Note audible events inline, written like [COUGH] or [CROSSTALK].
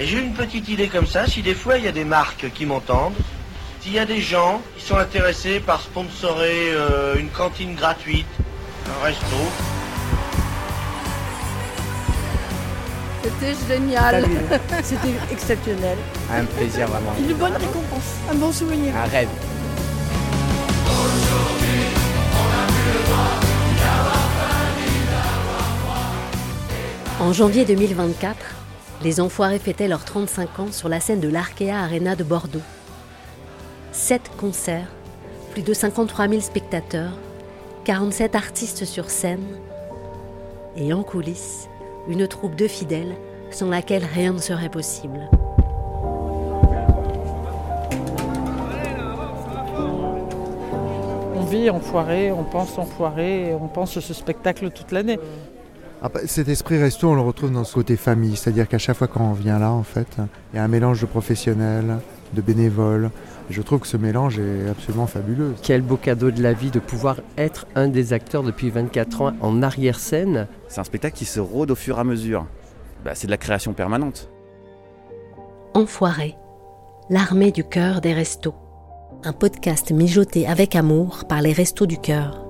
Et j'ai une petite idée comme ça, si des fois il y a des marques qui m'entendent, s'il y a des gens qui sont intéressés par sponsorer euh, une cantine gratuite, un resto, C'était génial. [LAUGHS] C'était exceptionnel. Un plaisir vraiment. Une bonne récompense. Un bon souvenir. Un rêve. En janvier 2024, les Enfoirés fêtaient leurs 35 ans sur la scène de l'Arkea Arena de Bordeaux. Sept concerts, plus de 53 000 spectateurs, 47 artistes sur scène et en coulisses, une troupe de fidèles sans laquelle rien ne serait possible. On vit enfoiré, on pense enfoiré, on pense ce spectacle toute l'année. Ah bah, cet esprit resto, on le retrouve dans ce côté famille, c'est-à-dire qu'à chaque fois quand on vient là, en fait, il y a un mélange de professionnels, de bénévoles. Je trouve que ce mélange est absolument fabuleux. Quel beau cadeau de la vie de pouvoir être un des acteurs depuis 24 ans en arrière-scène. C'est un spectacle qui se rôde au fur et à mesure. Bah, c'est de la création permanente. Enfoiré, l'armée du cœur des restos. Un podcast mijoté avec amour par les restos du cœur.